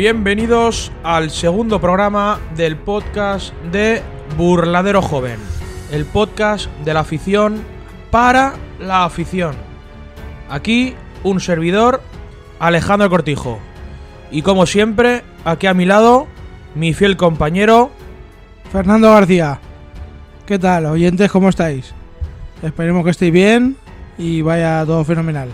Bienvenidos al segundo programa del podcast de Burladero Joven, el podcast de la afición para la afición. Aquí un servidor, Alejandro Cortijo. Y como siempre, aquí a mi lado, mi fiel compañero, Fernando García. ¿Qué tal, oyentes? ¿Cómo estáis? Esperemos que estéis bien y vaya todo fenomenal.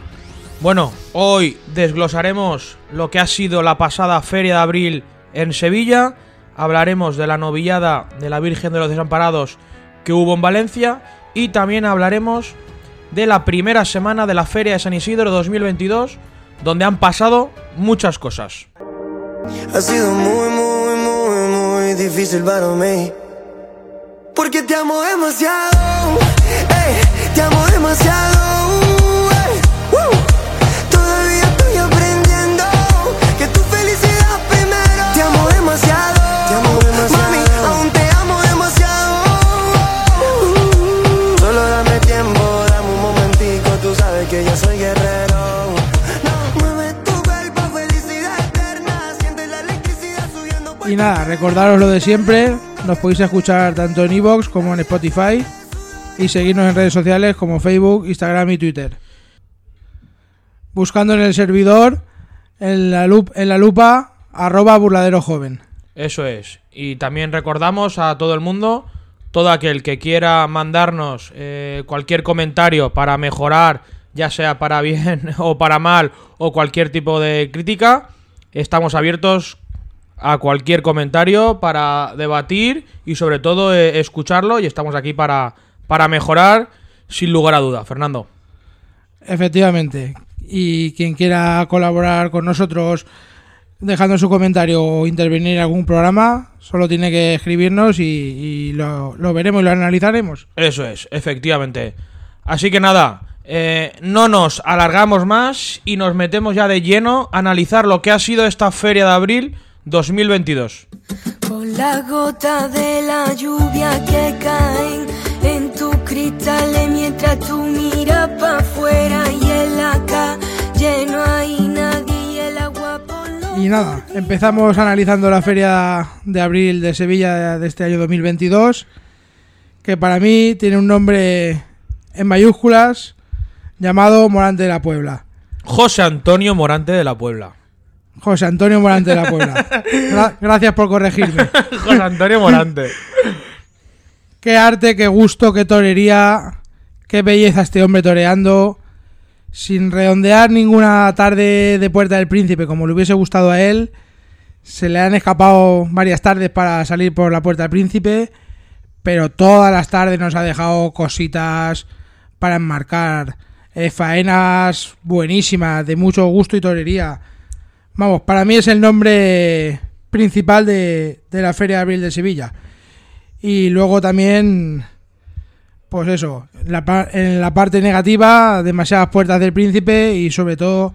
Bueno, hoy desglosaremos lo que ha sido la pasada Feria de Abril en Sevilla, hablaremos de la novillada de la Virgen de los Desamparados que hubo en Valencia y también hablaremos de la primera semana de la Feria de San Isidro 2022, donde han pasado muchas cosas. Ha sido muy, muy, muy, muy difícil para mí. Porque te amo demasiado. ey, te amo demasiado. Y nada, recordaros lo de siempre. Nos podéis escuchar tanto en iVoox como en Spotify. Y seguirnos en redes sociales como Facebook, Instagram y Twitter. Buscando en el servidor, en la, lupa, arroba burladero joven. Eso es. Y también recordamos a todo el mundo, todo aquel que quiera mandarnos eh, cualquier comentario para mejorar, ya sea para bien o para mal, o cualquier tipo de crítica, estamos abiertos a cualquier comentario para debatir y sobre todo eh, escucharlo y estamos aquí para, para mejorar sin lugar a duda. Fernando. Efectivamente. Y quien quiera colaborar con nosotros dejando su comentario o intervenir en algún programa, solo tiene que escribirnos y, y lo, lo veremos y lo analizaremos. Eso es, efectivamente. Así que nada, eh, no nos alargamos más y nos metemos ya de lleno a analizar lo que ha sido esta feria de abril 2022. Con las gotas de la lluvia que caen en tus cristales mientras tú miras para afuera y en la calle no hay nadie y el agua por los Y nada, empezamos analizando la feria de abril de Sevilla de este año 2022, que para mí tiene un nombre en mayúsculas llamado Morante de la Puebla. José Antonio Morante de la Puebla. José Antonio Morante de la Puebla. Gra- gracias por corregirme. José Antonio Morante. Qué arte, qué gusto, qué torería, qué belleza este hombre toreando, sin redondear ninguna tarde de Puerta del Príncipe como le hubiese gustado a él. Se le han escapado varias tardes para salir por la Puerta del Príncipe, pero todas las tardes nos ha dejado cositas para enmarcar. Eh, faenas buenísimas, de mucho gusto y torería. Vamos, para mí es el nombre principal de, de la Feria de Abril de Sevilla. Y luego también, pues eso, la en la parte negativa, demasiadas puertas del príncipe y sobre todo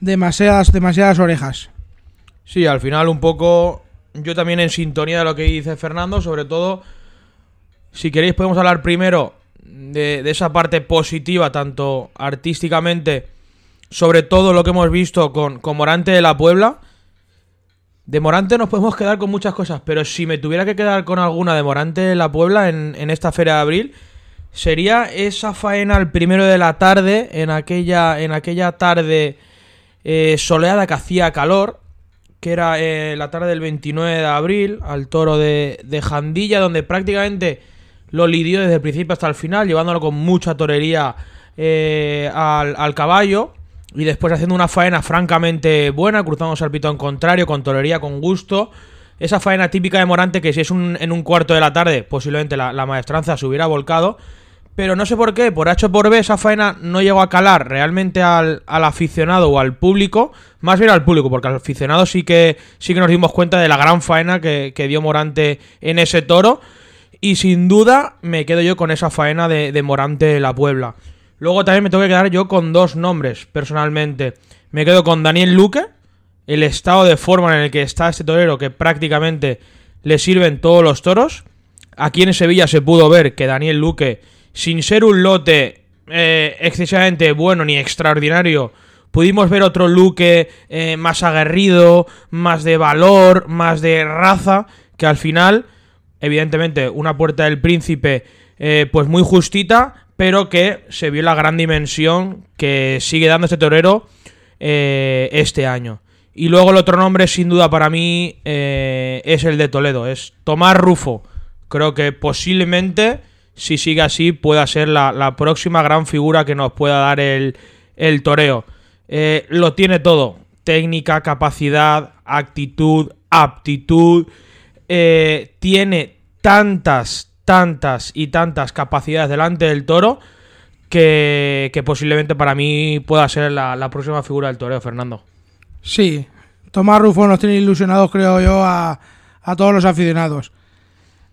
demasiadas, demasiadas orejas. Sí, al final un poco yo también en sintonía de lo que dice Fernando, sobre todo si queréis podemos hablar primero de, de esa parte positiva, tanto artísticamente, sobre todo lo que hemos visto con, con Morante de la Puebla. De Morante nos podemos quedar con muchas cosas, pero si me tuviera que quedar con alguna de Morante de la Puebla en, en esta feria de abril, sería esa faena al primero de la tarde, en aquella, en aquella tarde eh, soleada que hacía calor, que era eh, la tarde del 29 de abril, al toro de, de Jandilla, donde prácticamente lo lidió desde el principio hasta el final, llevándolo con mucha torería eh, al, al caballo. Y después haciendo una faena francamente buena, cruzándose al pitón contrario, con torería, con gusto. Esa faena típica de Morante que si es un- en un cuarto de la tarde, posiblemente la, maestranza se hubiera volcado. Pero no sé por qué, por H por B, esa faena no llegó a calar realmente al, aficionado o al público. Más bien al público, porque al aficionado sí que, sí que nos dimos cuenta de la gran faena que, que dio Morante en ese toro. Y sin duda me quedo yo con esa faena de, de Morante la Puebla. Luego también me tengo que quedar yo con dos nombres, personalmente. Me quedo con Daniel Luque, el estado de forma en el que está este torero, que prácticamente le sirven todos los toros. Aquí en Sevilla se pudo ver que Daniel Luque, sin ser un lote eh, excesivamente bueno ni extraordinario, pudimos ver otro Luque eh, más aguerrido, más de valor, más de raza, que al final, evidentemente, una puerta del príncipe, eh, pues muy justita, pero que se vio la gran dimensión que sigue dando este torero eh, este año. Y luego el otro nombre, sin duda, para mí eh, es el de Toledo, es Tomás Rufo. Creo que posiblemente, si sigue así, pueda ser la, próxima gran figura que nos pueda dar el, el toreo. Eh, lo tiene todo. Técnica, capacidad, actitud, aptitud. Tiene tantas, tantas y tantas capacidades delante del toro que, que posiblemente para mí pueda ser la, la próxima figura del toreo, Fernando. Sí, Tomás Rufo nos tiene ilusionados, creo yo, a, a todos los aficionados.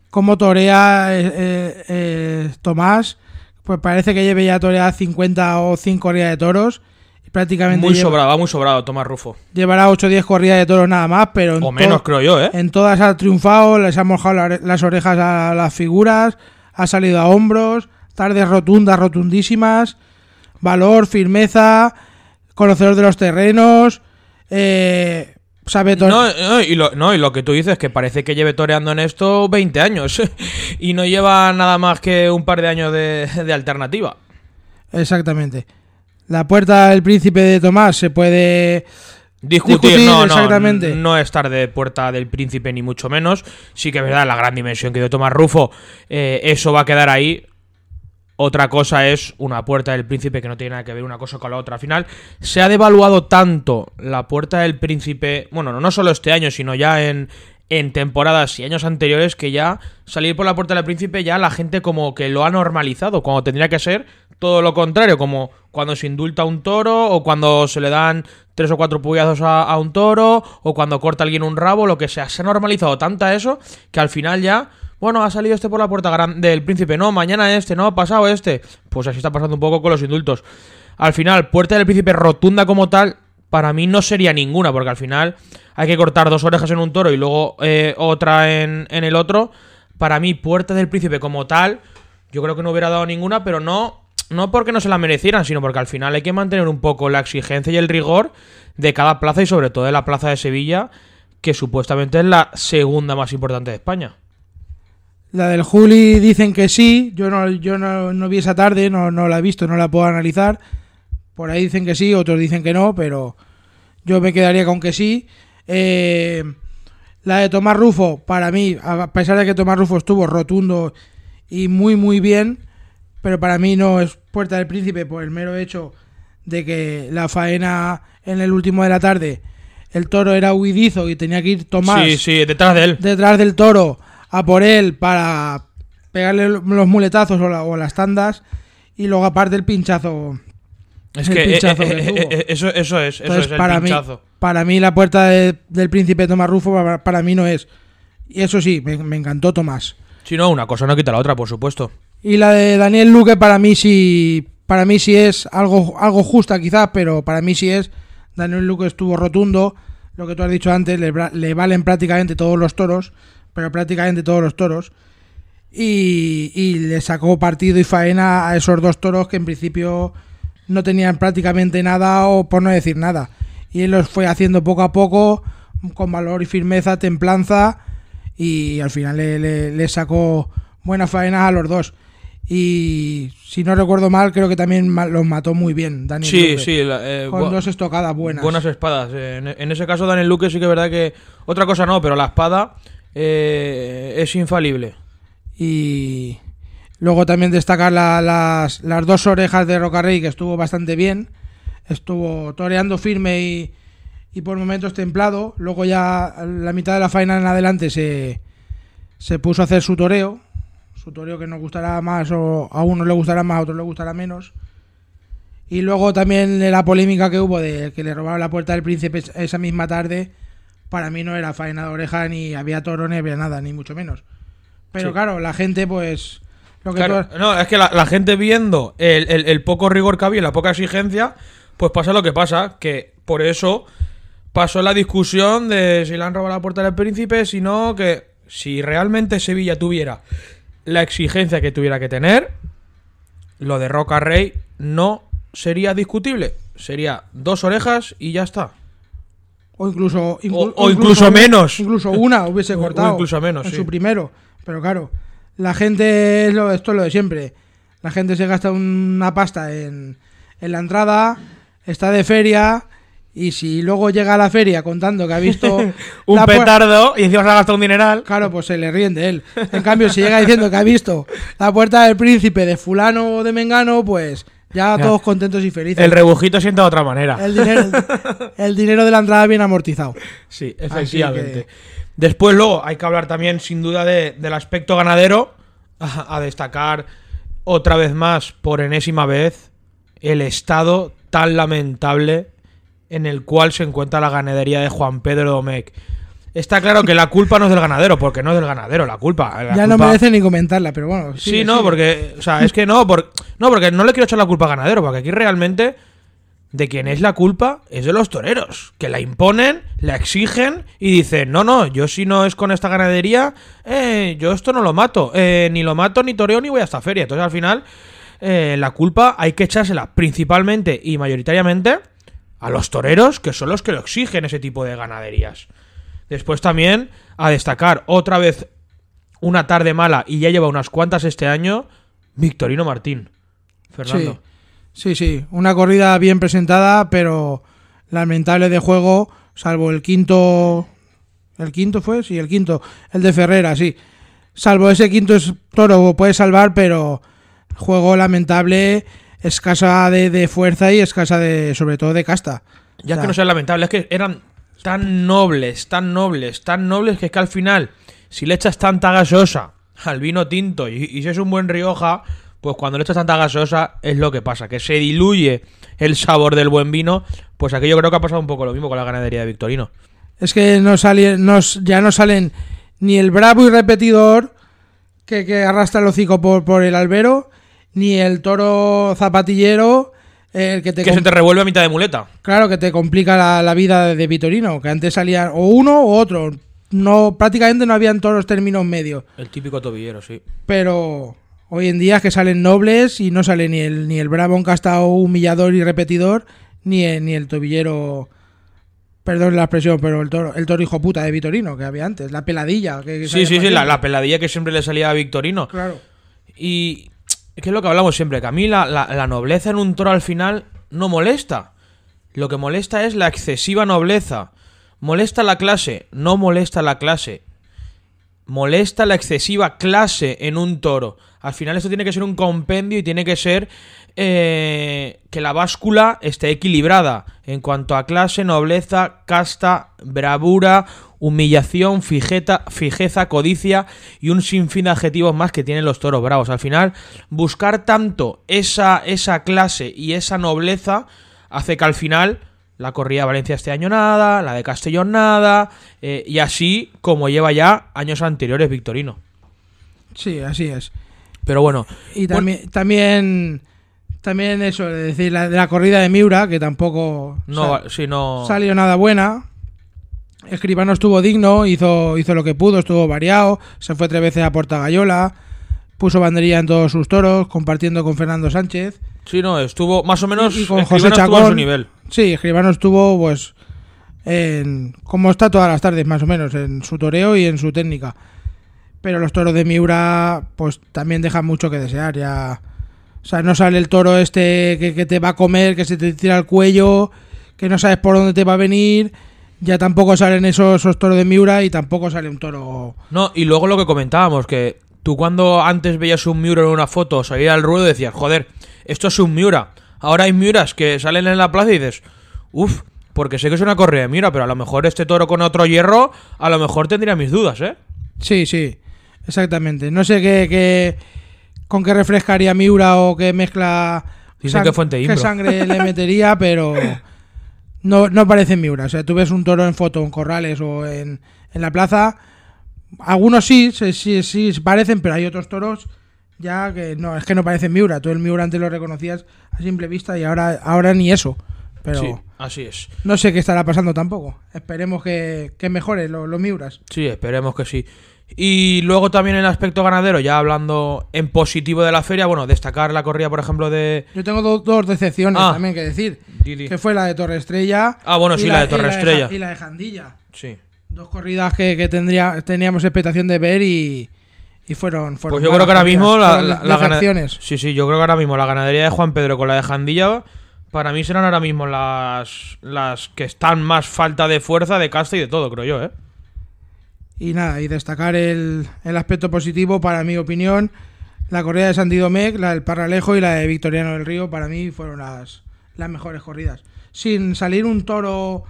Como torea eh, eh, eh, Tomás, pues parece que lleve ya toreada 50 o 100 corridas de toros. Prácticamente Muy lleva- sobrado, va muy sobrado Tomás Rufo. llevará 8 o 10 corridas de toros nada más, pero en O menos, creo yo, ¿eh? En todas ha triunfado, les ha mojado las orejas a las figuras, ha salido a hombros, tardes rotundas, rotundísimas, valor, firmeza, conocedor de los terrenos, eh, sabe No, no, y lo, no, y lo que tú dices, que parece que lleve toreando en esto 20 años y no lleva nada más que un par de años de, de alternativa. Exactamente. La puerta del príncipe de Tomás se puede Discutir, Discutir, no, exactamente. no estar de puerta del príncipe ni mucho menos. Sí que es verdad, la gran dimensión que dio Tomás Rufo, eh, eso va a quedar ahí. Otra cosa es una puerta del príncipe que no tiene nada que ver una cosa con la otra. Al final, se ha devaluado tanto la puerta del príncipe, bueno, no, no solo este año, sino ya en, en temporadas y años anteriores, que ya salir por la puerta del príncipe ya la gente como que lo ha normalizado, cuando tendría que ser todo lo contrario, como cuando se indulta a un toro o cuando se le dan tres o cuatro puyazos a, un toro o cuando corta alguien un rabo, lo que sea. Se ha normalizado tanta eso que al final ya, bueno, ha salido este por la puerta gran- del príncipe, no, mañana este, no, ha pasado este. Pues así está pasando un poco con los indultos. Al final, puerta del príncipe rotunda como tal, para mí no sería ninguna, porque al final hay que cortar dos orejas en un toro y luego eh, otra en, en el otro. Para mí, puerta del príncipe como tal, yo creo que no hubiera dado ninguna, pero no, no porque no se la merecieran, sino porque al final hay que mantener un poco la exigencia y el rigor de cada plaza y sobre todo de la plaza de Sevilla, que supuestamente es la segunda más importante de España. La del Juli dicen que sí, yo no, yo no, no vi esa tarde, no, no la he visto, no la puedo analizar. Por ahí dicen que sí, otros dicen que no, pero yo me quedaría con que sí. Eh, la de Tomás Rufo, para mí, a pesar de que Tomás Rufo estuvo rotundo y muy muy bien, pero para mí no es Puerta del Príncipe por el mero hecho de que la faena en el último de la tarde, el toro era huidizo y tenía que ir Tomás Sí, sí, detrás de él. detrás del toro a por él para pegarle los muletazos o, la- o las tandas y luego aparte el pinchazo. Es el que eh, pinchazo eh, que eh, tuvo. eh, eso, eso es, eso es el para, mí, pinchazo. para mí la puerta de- del príncipe Tomás Rufo para, para mí no es. Y eso sí, me, me encantó Tomás. Si no, una cosa no quita la otra, por supuesto. Y la de Daniel Luque para mí sí para mí sí es algo algo justa quizás, pero para mí sí es Daniel Luque estuvo rotundo, lo que tú has dicho antes, le, valen prácticamente todos los toros, pero prácticamente todos los toros. Y, y le sacó partido y faena a esos dos toros que en principio no tenían prácticamente nada o por no decir nada. Y él los fue haciendo poco a poco, con valor y firmeza, templanza, y al final le, le- le sacó buena faena a los dos. Y si no recuerdo mal, creo que también los mató muy bien Daniel Sí, Luque, sí. la- eh, Con bu- dos estocadas buenas. Buenas espadas. En, en ese caso, Daniel Luque sí que es verdad que. Otra cosa no, pero la espada eh, es infalible. Y luego también destacar la- las, las dos orejas de Rocarrey, que estuvo bastante bien. Estuvo toreando firme y, y por momentos templado. Luego ya la mitad de la faena en adelante se, se puso a hacer su toreo. Su toreo que nos gustará más o a uno le gustará más, a otro le gustará menos. Y luego también la polémica que hubo de que le robaron la puerta del príncipe es- esa misma tarde. Para mí no era faena de oreja, ni había toro, ni había nada, ni mucho menos. Pero Sí. claro, la gente, pues. Lo que Claro, tú has- no, es que la, la gente viendo el, el- el poco rigor que había, y la poca exigencia, pues pasa lo que pasa, que por eso pasó la discusión de si le han robado la puerta del príncipe, sino que si realmente Sevilla tuviera la exigencia que tuviera que tener, lo de Roca Rey no sería discutible. sería dos orejas y ya está. O incluso, inclu- o incluso menos. Incluso una hubiese O- o cortado. incluso menos, En sí. su primero. Pero claro, la gente, es lo, esto es lo de siempre. La gente se gasta una pasta en, en la entrada, está de feria. Y si luego llega a la feria contando que ha visto Un la petardo y encima se ha gastado un dineral. Claro, pues se le ríen de él. En cambio, si llega diciendo que ha visto la puerta del príncipe de fulano o de mengano, pues ya todos contentos y felices. El rebujito sienta de otra manera. El dinero, el dinero de la entrada bien amortizado. Sí, efectivamente. que- Después, luego, hay que hablar también, sin duda, de- del aspecto ganadero. A, a destacar otra vez más, por enésima vez, el estado tan lamentable en el cual se encuentra la ganadería de Juan Pedro Domecq. Está claro que la culpa no es del ganadero, porque no es del ganadero la culpa. La ya no merece ni comentarla, pero bueno. Sí, no, sigue. porque. O sea, es que no, por- no, porque no le quiero echar la culpa al ganadero, porque aquí realmente. De quien es la culpa es de los toreros, que la imponen, la exigen y dicen, no, no, yo si no es con esta ganadería, eh, yo esto no lo mato, eh, ni lo mato, ni toreo, ni voy a esta feria. Entonces al final, eh, la culpa hay que echársela principalmente y mayoritariamente a los toreros, que son los que lo exigen ese tipo de ganaderías. Después también, a destacar otra vez una tarde mala y ya lleva unas cuantas este año, Victorino Martín. Fernando. Sí, sí. Una corrida bien presentada, pero lamentable de juego, salvo el quinto. ¿El quinto fue? Sí, el quinto. El de Ferrera, sí. Salvo ese quinto toro puede salvar, pero juego lamentable, escasa de, de fuerza y escasa de, sobre todo de casta. Ya O sea, que no sea lamentable, es que eran tan nobles, tan nobles, tan nobles que es que al final, si le echas tanta gaseosa al vino tinto y, y si es un buen Rioja, pues cuando le echas tanta gaseosa es lo que pasa, que se diluye el sabor del buen vino, pues aquí yo creo que ha pasado un poco lo mismo con la ganadería de Victorino. Es que no sale, nos, ya no salen ni el bravo y repetidor que, que arrastra el hocico por, por el albero, ni el toro zapatillero, el que te Que se te revuelve a mitad de muleta. claro que te complica la, la vida de, de Vitorino, que antes salían o uno o otro. No, prácticamente no habían toros términos medios. El típico tobillero, sí. Pero hoy en día es que salen nobles y no sale ni el, ni el bravo encastado humillador y repetidor, ni el, ni el tobillero. Perdón la expresión, pero el toro, el toro hijo puta de Vitorino que había antes, la peladilla. Que, que Sí, sí, sí, la, siempre. la peladilla que siempre le salía a Victorino. Claro. Y es que es lo que hablamos siempre, que a mí la, nobleza en un toro al final no molesta. Lo que molesta es la excesiva nobleza. Molesta la clase, no molesta la clase. Molesta la excesiva clase en un toro. Al final esto tiene que ser un compendio y tiene que ser eh, que la báscula esté equilibrada en cuanto a clase, nobleza, casta, bravura, humillación, fijeta, fijeza, codicia y un sinfín de adjetivos más que tienen los toros bravos. Al final, buscar tanto esa, esa clase y esa nobleza hace que al final la corrida de Valencia este año nada, la de Castellón nada, eh, y así como lleva ya años anteriores Victorino. Sí, así es. Pero bueno, Y Bueno. también, también, también eso, es decir, la, de la corrida de Miura, que tampoco no, no... salió nada buena. Escribano estuvo digno, hizo, hizo lo que pudo, estuvo variado, se fue tres veces a Porta Gallola, puso banderilla en todos sus toros, compartiendo con Fernando Sánchez. Sí, no, estuvo más o menos... Y con Escribano José estuvo a su Chacón. nivel. Sí, Escribano estuvo, pues, en, como está todas las tardes, más o menos, en su toreo y en su técnica. Pero los toros de Miura, pues también dejan mucho que desear. Ya, o sea, no sale el toro este que, que te va a comer, que se te tira al cuello, que no sabes por dónde te va a venir. Ya tampoco salen esos, esos toros de Miura y tampoco sale un toro. No, y luego lo que comentábamos, que tú cuando antes veías un Miura en una foto o salir al ruedo decías, joder, esto es un Miura. Ahora hay Miuras que salen en la plaza y dices, uff, porque sé que es una correa de Miura, pero a lo mejor este toro con otro hierro, a lo mejor tendría mis dudas, ¿eh? Sí, sí, exactamente. No sé qué, qué- con qué refrescaría Miura o qué mezcla. Dicen que Fuente qué sangre le metería, pero no, no parece Miura. O sea, tú ves un toro en foto en corrales o en, en la plaza. Algunos sí, sí, sí, sí parecen, pero hay otros toros ya que no, es que no parecen Miura. Tú el Miura antes lo reconocías a simple vista y ahora, ahora ni eso. Pero Sí, así es. no sé qué estará pasando tampoco. Esperemos que, que mejore lo- los Miuras. Sí, esperemos que sí. Y luego también en el aspecto ganadero, ya hablando en positivo de la feria, bueno, destacar la corrida, por ejemplo, de... Yo tengo do- dos decepciones Ah. también que decir. Que fue la de Torre Estrella. Ah, bueno, y sí, la de y Torre Ja- Estrella. Y la de Jandilla. Sí. Dos corridas que, que tendría, teníamos expectación de ver y, y fueron, fueron Pues yo creo que ahora mismo la, fueron la- la. Sí, sí, yo creo que ahora mismo la ganadería de Juan Pedro con la de Jandilla, para mí serán ahora mismo las, las que están más falta de fuerza, de casta y de todo, creo yo, ¿eh? Y nada, y destacar el, el aspecto positivo, para mi opinión, la corrida de Santi Domecq, la del Parralejo y la de Victoriano del Río, para mí fueron las, las mejores corridas. Sin salir un toro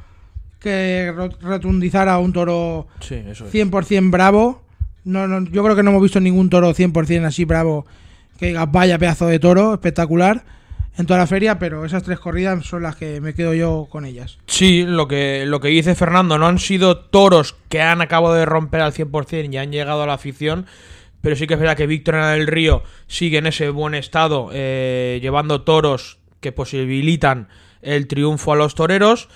que ro- rotundizara un toro Sí, eso es. 100% bravo. No, no, yo creo que no hemos visto ningún toro 100% así bravo que diga vaya pedazo de toro, espectacular en toda la feria, pero esas tres corridas son las que me quedo yo con ellas. Sí, lo que, lo que dice Fernando, no han sido toros que han acabado de romper al 100% y han llegado a la afición, pero sí que es verdad que Víctor del Río sigue en ese buen estado, eh, llevando toros que posibilitan el triunfo a los toreros.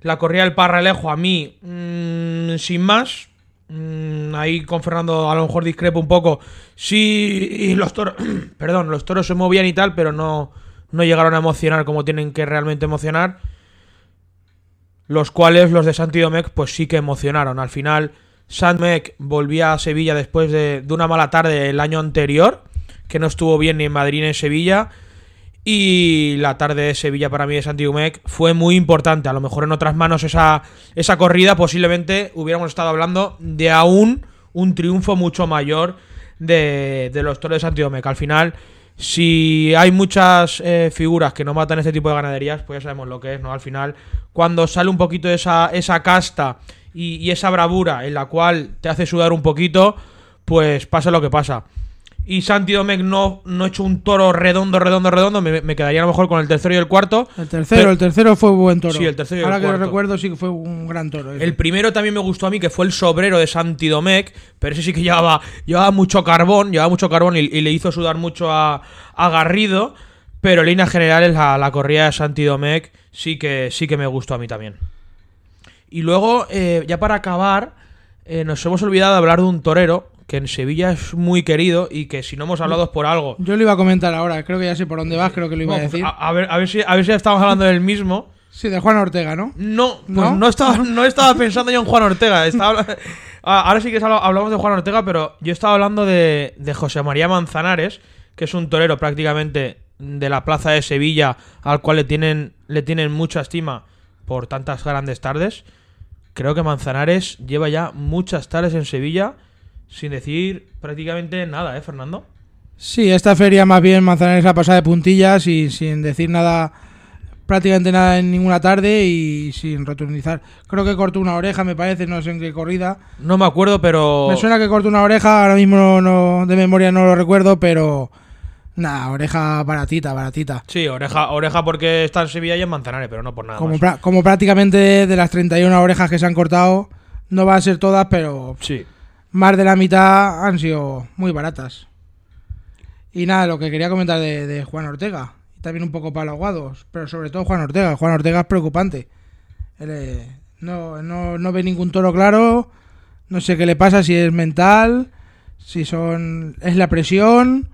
La corrida del Parralejo a mí, mm, sin más, mm, ahí con Fernando a lo mejor discrepo un poco. Sí, y los toros, perdón, los toros se movían y tal, pero no, no llegaron a emocionar como tienen que realmente emocionar los cuales los de Santi Domecq pues sí que emocionaron. Al final, Sandmec volvía a Sevilla después de, de una mala tarde el año anterior, que no estuvo bien ni en Madrid ni en Sevilla. Y la tarde de Sevilla para mí de Santi Domecq fue muy importante. A lo mejor en otras manos esa, esa corrida posiblemente hubiéramos estado hablando de aún un triunfo mucho mayor de, de los toros de Santi Domecq. Al final, si hay muchas eh, figuras que no matan este tipo de ganaderías, pues ya sabemos lo que es, ¿no? Al final, cuando sale un poquito esa, esa casta y, y esa bravura en la cual te hace sudar un poquito, pues pasa lo que pasa. Y Santi Domecq no, no ha hecho un toro redondo, redondo, redondo, me, me quedaría a lo mejor con el tercero y el cuarto. El tercero, Pero- el tercero fue buen toro. Sí, el tercero y el Ahora que lo recuerdo, sí que fue un gran toro. ese. El primero también me gustó a mí, que fue el sobrero de Santi Domecq, pero ese sí que llevaba, llevaba mucho carbón, llevaba mucho carbón y, y le hizo sudar mucho a, a Garrido, pero en líneas generales la, la corrida de Santi Domecq sí que, sí que me gustó a mí también. Y luego, eh, ya para acabar, eh, nos hemos olvidado de hablar de un torero que en Sevilla es muy querido y que si no hemos hablado es por algo. Yo lo iba a comentar ahora, creo que ya sé por dónde vas, creo que lo iba a Bueno, pues decir. a, a ver, a, ver si, a ver si estamos hablando del mismo. Sí, de Juan Ortega, ¿no? No, pues ¿No? ¿No? estaba, no estaba pensando yo en Juan Ortega. Estaba Ah, Ahora sí que habla- hablamos de Juan Ortega, pero yo estaba hablando de, de José María Manzanares, que es un torero prácticamente de la plaza de Sevilla, al cual le tienen, le tienen mucha estima por tantas grandes tardes. Creo que Manzanares lleva ya muchas tardes en Sevilla sin decir prácticamente nada, ¿eh, Fernando? Sí, esta feria más bien Manzanares ha pasado de puntillas y sin decir nada, prácticamente nada en ninguna tarde y sin rotundizar. Creo que cortó una oreja, me parece, no sé en qué corrida. No me acuerdo, pero... Me suena que cortó una oreja, ahora mismo no, no- de memoria no lo recuerdo, pero nada, oreja baratita, baratita. Sí, oreja, oreja porque está en Sevilla y en Manzanares, pero no por nada Como, más. pra- como prácticamente de las 31 orejas que se han cortado, no van a ser todas, pero Sí. Más de la mitad han sido muy baratas. Y nada, lo que quería comentar de, Juan Ortega, y también un poco para los guados, pero sobre todo Juan Ortega. Juan Ortega es preocupante. Él, eh, no, no, no ve ningún toro claro, no sé qué le pasa, si es mental, si son es la presión,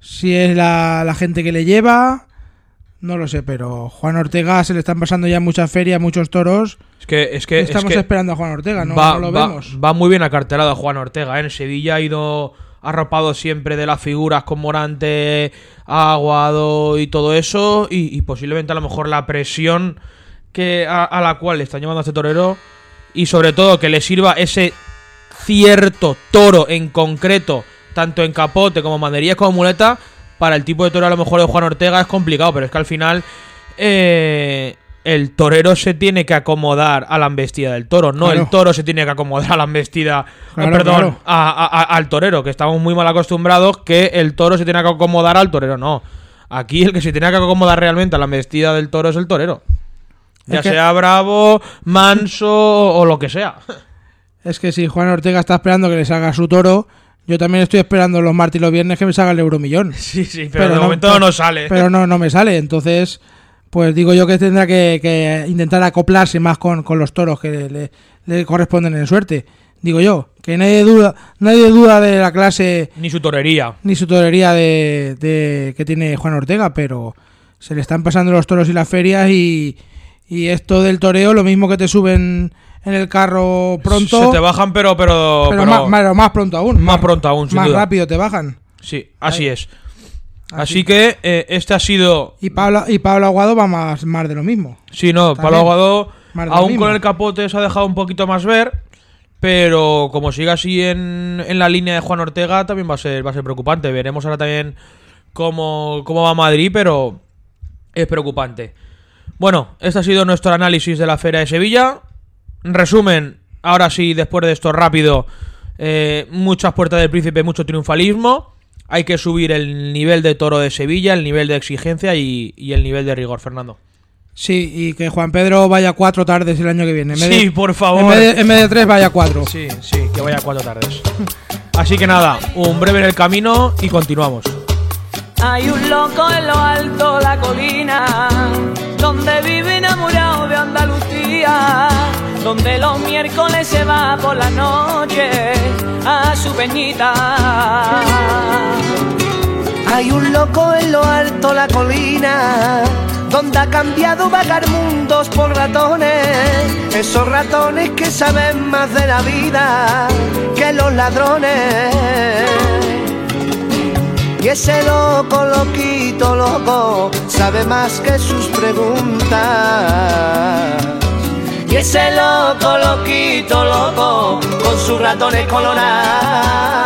si es la, la gente que le lleva, no lo sé, pero Juan Ortega se le están pasando ya muchas ferias, muchos toros. Es que, es que, es Estamos que esperando a Juan Ortega, no, va, no lo va- vemos. va muy bien acartelado Juan Ortega. ¿eh? En Sevilla ha ido arropado siempre de las figuras con Morante, Aguado y todo eso. Y, y posiblemente a lo mejor la presión que a, a la cual le están llevando a este torero. Y sobre todo que le sirva ese cierto toro en concreto, tanto en capote como manderías como muleta. Para el tipo de toro a lo mejor de Juan Ortega es complicado, pero es que al final eh, el torero se tiene que acomodar a la embestida del toro, no Claro. el toro se tiene que acomodar a la embestida, Claro, perdón, claro. a- a- a- al torero, que estamos muy mal acostumbrados que el toro se tiene que acomodar al torero, no. Aquí el que se tiene que acomodar realmente a la embestida del toro es el torero. Ya Es que- sea bravo, manso o lo que sea. Es que si Juan Ortega está esperando que le salga su toro, yo también estoy esperando los martes y los viernes que me salga el euromillón. Sí, sí, pero, Pero de momento no sale. Pero no, no me sale. Entonces, pues digo yo que tendrá que, que intentar acoplarse más con, con los toros que le, le corresponden en suerte. Digo yo, que nadie duda, nadie duda de la clase Ni su torería. ni su torería de, de- que tiene Juan Ortega, pero se le están pasando los toros y las ferias y, y esto del toreo, lo mismo que te suben en el carro pronto, Se te bajan, pero. Pero, pero, pero más, más- más pronto aún. más pronto aún, sin Más duda. rápido te bajan. Sí, así Ahí. es. Así que eh, este ha sido. Y Pablo, y Pablo Aguado va más, más de lo mismo. Sí, no, También. Pablo Aguado, aún con el capote se ha dejado un poquito más ver. Pero como siga así en, en la línea de Juan Ortega, también va a ser, va a ser preocupante. Veremos ahora también cómo, cómo va Madrid, pero es preocupante. Bueno, este ha sido nuestro análisis de la Feria de Sevilla. Resumen, ahora sí, después de esto rápido, eh, muchas puertas del príncipe, mucho triunfalismo. Hay que subir el nivel de toro de Sevilla, el nivel de exigencia y, y el nivel de rigor, Fernando. Sí, y que Juan Pedro vaya cuatro tardes el año que viene. En Sí, de- por favor. En vez, de, en vez de tres, vaya cuatro. Sí, sí, que vaya cuatro tardes. Así que nada, un breve en el camino y continuamos. Hay un loco en lo alto la colina, donde vive enamorado de Andalucía, donde los miércoles se va por la noche a su peñita. Hay un loco en lo alto la colina, donde ha cambiado vagar mundos por ratones, esos ratones que saben más de la vida que los ladrones. Y ese loco, loquito, loco, sabe más que sus preguntas. Y ese loco, loquito, loco, con sus ratones colorados.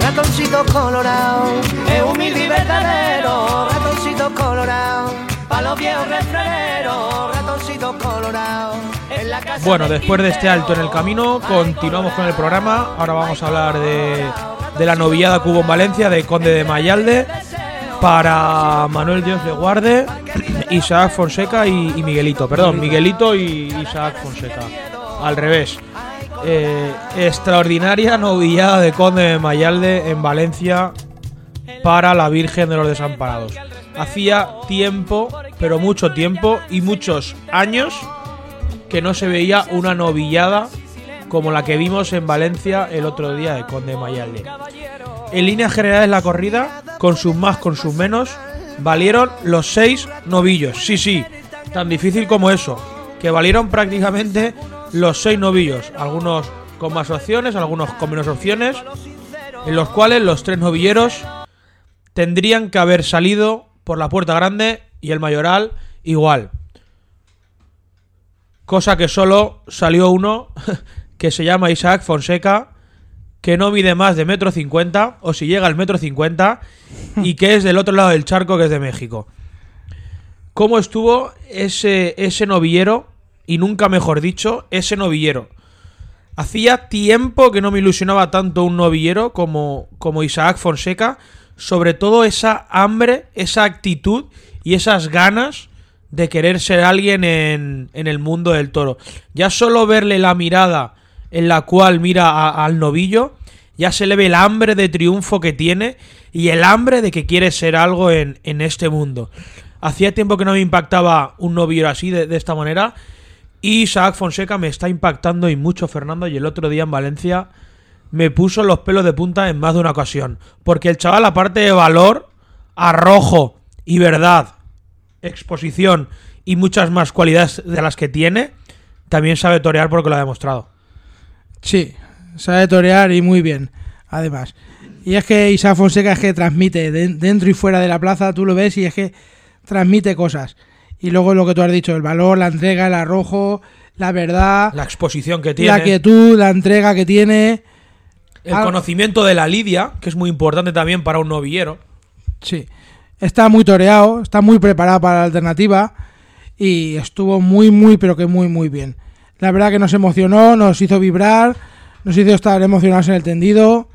Ratoncito colorado, es humilde y verdadero. Ratoncito colorado, pa' los viejos refraneros. Ratoncito colorado, en la casa Bueno, después de este alto en el camino, continuamos con el programa. Ahora vamos a hablar de, de la novillada hubo en Valencia, de Conde de Mayalde, para Manuel Dios de Guarde, Isaac Fonseca y, y Miguelito. Perdón, Miguelito y Isaac Fonseca. Al revés. Eh, extraordinaria novillada de Conde de Mayalde en Valencia para la Virgen de los Desamparados. Hacía tiempo, pero mucho tiempo y muchos años que no se veía una novillada como la que vimos en Valencia el otro día de Conde Mayalde. En líneas generales la corrida, con sus más, con sus menos, valieron los seis novillos. Sí, sí, tan difícil como eso, que valieron prácticamente los seis novillos, algunos con más opciones, algunos con menos opciones, en los cuales los tres novilleros tendrían que haber salido por la puerta grande y el mayoral igual. Cosa que solo salió uno que se llama Isaac Fonseca, que no mide más de metro cincuenta, o si llega al metro cincuenta, y que es del otro lado del charco, que es de México. ¿Cómo estuvo ese, ese novillero? Y nunca mejor dicho, ese novillero. Hacía tiempo que no me ilusionaba tanto un novillero como, como Isaac Fonseca, sobre todo esa hambre, esa actitud y esas ganas de querer ser alguien en, en el mundo del toro. Ya solo verle la mirada en la cual mira al novillo, ya se le ve el hambre de triunfo que tiene y el hambre de que quiere ser algo en, este mundo. Hacía tiempo que no me impactaba un novillero así, de, de esta manera. Y Isaac Fonseca me está impactando y mucho, Fernando. Y el otro día en Valencia me puso los pelos de punta en más de una ocasión. Porque el chaval, aparte de valor, arrojo y verdad, exposición y muchas más cualidades de las que tiene, también sabe torear porque lo ha demostrado. Sí, sabe torear y muy bien, además. Y es que Isaac Fonseca es que transmite de- dentro y fuera de la plaza, tú lo ves y es que transmite cosas. Y luego lo que tú has dicho, el valor, la entrega, el arrojo, la verdad, La exposición que la tiene. quietud, la entrega que tiene. El Ah. conocimiento de la lidia, que es muy importante también para un novillero. Sí, está muy toreado, está muy preparado para la alternativa y estuvo muy, muy, pero que muy, muy bien. La verdad que nos emocionó, nos hizo vibrar, nos hizo estar emocionados en el tendido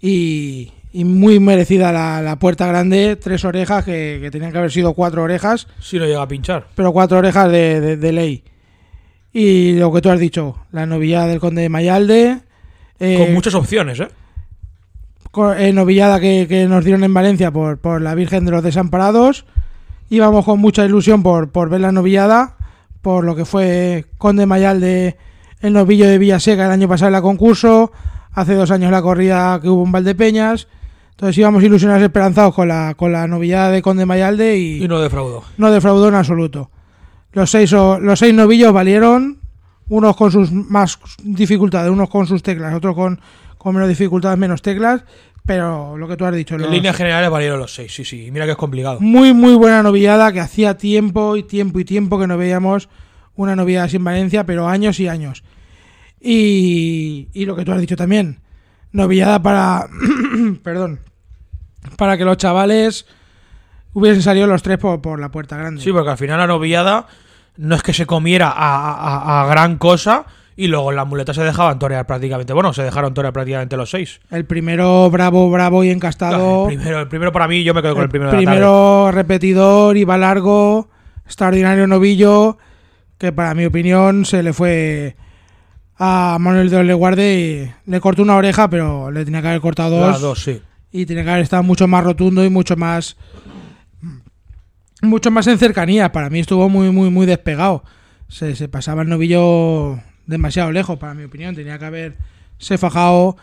y, y muy merecida la, la puerta grande, tres orejas que, que tenían que haber sido cuatro orejas, Si no llega a pinchar. pero cuatro orejas de, de- de ley. Y lo que tú has dicho, la novillada del conde de Mayalde. eh, Con muchas opciones, ¿eh? eh, novillada que, que nos dieron en Valencia por, por la Virgen de los Desamparados. Íbamos con mucha ilusión por, por ver la novillada, por lo que fue Conde Mayalde el novillo de Villaseca el año pasado en la concurso, hace dos años la corrida que hubo en Valdepeñas. Entonces íbamos ilusionados esperanzados con la, con la novillada de Conde Mayalde y, Y no defraudó. no defraudó en absoluto. Los seis, o- los seis novillos valieron, unos con sus más dificultades, unos con sus teclas, otros con, con menos dificultades, menos teclas, pero lo que tú has dicho, En los- líneas generales valieron los seis, sí, sí. Mira que es complicado. muy muy buena novillada que hacía tiempo y tiempo y tiempo que no veíamos una novillada así en Valencia, pero años y años. Y, y lo que tú has dicho también, novillada para, perdón, para que los chavales hubiesen salido los tres por, por la puerta grande. Sí, porque al final la novillada no es que se comiera a, a- a gran cosa y luego en la muleta se dejaban torear prácticamente. Bueno, se dejaron torear prácticamente los seis. El primero bravo, bravo y encastado. El primero, el primero para mí, yo me quedo con el primero, de la primero repetidor, iba largo, extraordinario novillo, que para mi opinión se le fue a Manuel de Oleguarde y le cortó una oreja, pero le tenía que haber cortado tarde. dos, Las dos, sí. y tenía que haber estado mucho más rotundo y mucho más mucho más en cercanía. Para mí estuvo muy, muy, muy despegado. Se, se pasaba el novillo demasiado lejos, para mi opinión. Tenía que haberse fajado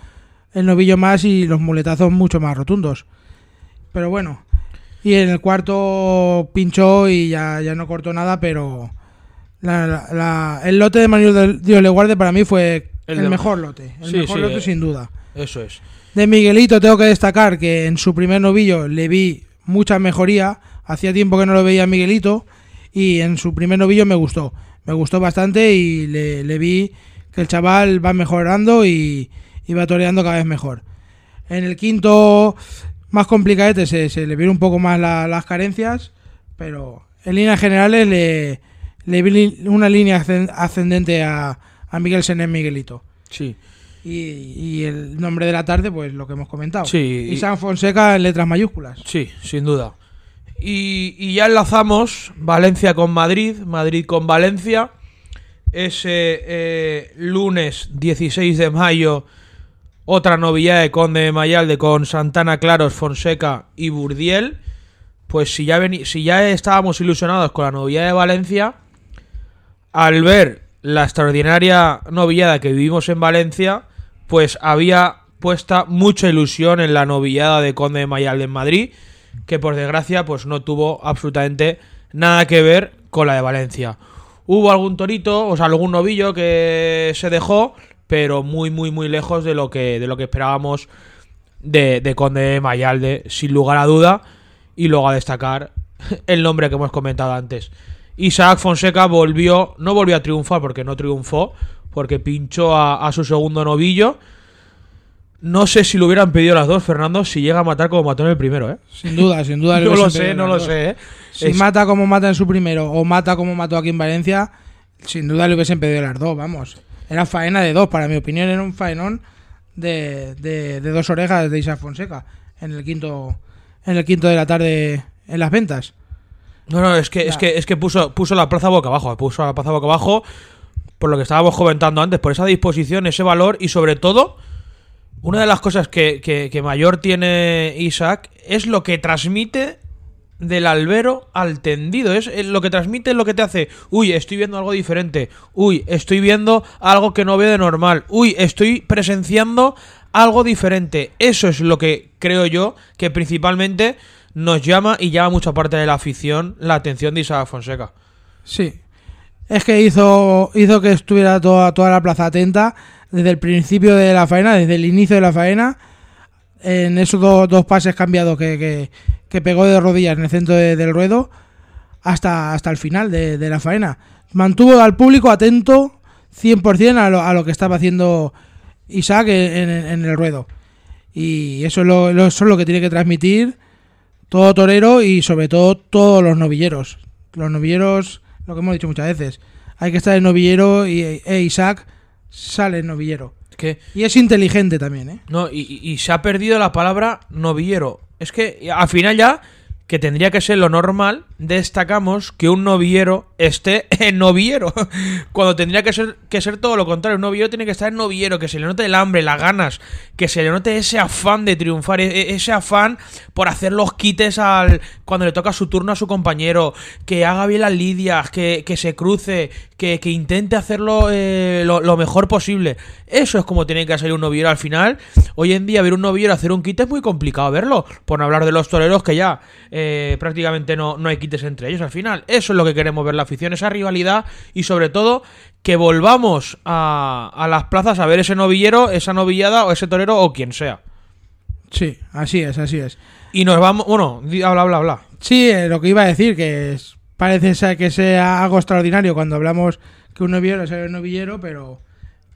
el novillo más y los muletazos mucho más rotundos. Pero bueno. Y en el cuarto pinchó y ya, ya no cortó nada, pero la- la- la- el lote de Manuel de- de Oleguarde para mí fue El mejor lote. El Sí, mejor sí, lote eh. sin duda. Eso es. De Miguelito tengo que destacar que en su primer novillo le vi mucha mejoría. Hacía tiempo que no lo veía a Miguelito y en su primer novillo me gustó. Me gustó bastante y le, le vi que el chaval va mejorando y, y va toreando cada vez mejor. En el quinto, más complicadete, se, se le vieron un poco más la- las carencias, pero en líneas generales le, le vi una línea ascen- ascendente a, a Miguel Sené Miguelito. Sí. Y, y el nombre de la tarde, pues lo que hemos comentado. Sí, y- San Fonseca en letras mayúsculas. Sí, sin duda. Y, ya enlazamos Valencia con Madrid, Madrid con Valencia. Ese eh, lunes 16 de mayo, otra novillada de Conde de Mayalde con Santana Claros, Fonseca y Burdiel. Pues si ya, si ya estábamos ilusionados con la novillada de Valencia, al ver la extraordinaria novillada que vivimos en Valencia, pues había puesta mucha ilusión en la novillada de Conde de Mayalde en Madrid, que por desgracia pues no tuvo absolutamente nada que ver con la de Valencia. Hubo algún torito, o sea, algún novillo que se dejó, pero muy, muy, muy lejos de lo que, de lo que esperábamos de, de Conde de Mayalde, sin lugar a duda. Y luego a destacar el nombre que hemos comentado antes. Isaac Fonseca volvió, no volvió a triunfar porque no triunfó, porque pinchó a su segundo novillo. No sé si lo hubieran pedido las dos, Fernando, si llega a matar como mató en el primero, ¿eh? Sin duda, sin duda. le No lo sé, no lo dos. sé, ¿eh? Si Es- mata como mata en su primero o mata como mató aquí en Valencia, sin duda le hubiesen pedido las dos, vamos. Era faena de dos, para mi opinión, era un faenón de, de- de dos orejas de Isaac Fonseca en el quinto en el quinto de la tarde en las ventas. No, no, es que, es que, es que puso, puso la plaza boca abajo, puso la plaza boca abajo por lo que estábamos comentando antes, por esa disposición, ese valor y sobre todo, una de las cosas que, que- que mayor tiene Isaac es lo que transmite del albero al tendido. Es eh, lo que transmite lo que te hace, uy, estoy viendo algo diferente, uy, estoy viendo algo que no veo de normal, uy, estoy presenciando algo diferente. Eso es lo que creo yo que principalmente nos llama y llama mucha parte de la afición la atención de Isaac Fonseca. Sí. Es que hizo, hizo que estuviera toda, toda la plaza atenta desde el principio de la faena, desde el inicio de la faena, en esos do- dos pases cambiados que, que- pegó de rodillas en el centro de- del ruedo, hasta, hasta el final de, la faena. Mantuvo al público atento 100% a lo, a lo que estaba haciendo Isaac en, el ruedo. Y eso es lo, eso es lo que tiene que transmitir todo torero y sobre todo todos los novilleros. Los novilleros, lo que hemos dicho muchas veces, hay que estar en novillero y e Isaac sale novillero. Es que Y es inteligente también, ¿eh? No, y- y se ha perdido la palabra novillero. Es que al final ya, que tendría que ser lo normal, destacamos que un noviero esté en noviero. Cuando tendría que ser, que ser todo lo contrario. Un noviero tiene que estar en noviero, que se le note el hambre, las ganas, que se le note ese afán de triunfar, e- e- ese afán por hacer los quites al cuando le toca su turno a su compañero, que haga bien las lidias, que, que se cruce, que, que intente hacerlo eh, lo, lo mejor posible. Eso es como tiene que salir un noviero al final. Hoy en día ver un noviero hacer un quite es muy complicado verlo, por no hablar de los toreros que ya eh, prácticamente no, no hay quites entre ellos al final. Eso es lo que queremos ver la afición, esa rivalidad y sobre todo que volvamos a, a las plazas a ver ese novillero, esa novillada o ese torero o quien sea. Sí, así es, así es. Y nos vamos, bueno, habla, habla, habla. Sí, eh, lo que iba a decir, que es- parece ser que sea algo extraordinario cuando hablamos que un novillero es el novillero, pero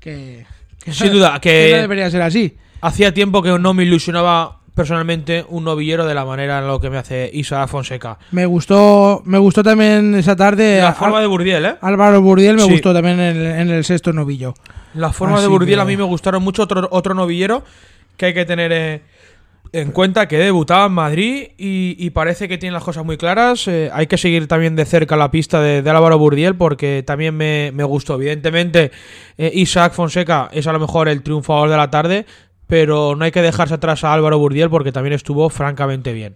que, que Sin duda, que- no debería ser así. Hacía tiempo que no me ilusionaba personalmente un novillero de la manera en lo que me hace Isa Fonseca. Me gustó, me gustó también esa tarde La forma de Burdiel, ¿eh? Álvaro Burdiel me Sí. gustó también en el, en el sexto novillo. Las formas de Burdiel que- a mí me gustaron mucho. Otro, otro novillero que hay que tener eh, en cuenta que debutaba en Madrid y, y parece que tiene las cosas muy claras. Eh, hay que seguir también de cerca la pista de, de Álvaro Burdiel porque también me, me gustó. Evidentemente, eh, Isaac Fonseca es a lo mejor el triunfador de la tarde, pero no hay que dejarse atrás a Álvaro Burdiel porque también estuvo francamente bien.